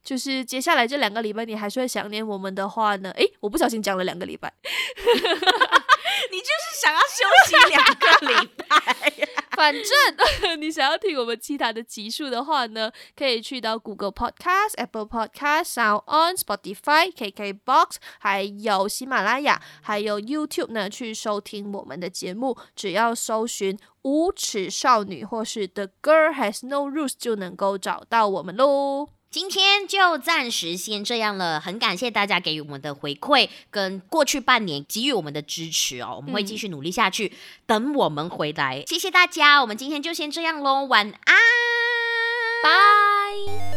就是接下来这两个礼拜你还是会想念我们的话呢？诶，我不小心讲了两个礼拜，[LAUGHS] 你就是想要休息两个礼拜。反正你想要听我们其他的集数的话呢，可以去到 Google Podcast、Apple Podcast、Sound On、Spotify、KKBox，还有喜马拉雅，还有 YouTube 呢，去收听我们的节目。只要搜寻“无耻少女”或是 “The Girl Has No Rules” 就能够找到我们喽。今天就暂时先这样了，很感谢大家给予我们的回馈跟过去半年给予我们的支持哦，我们会继续努力下去，等我们回来，谢谢大家，我们今天就先这样喽，晚安，拜。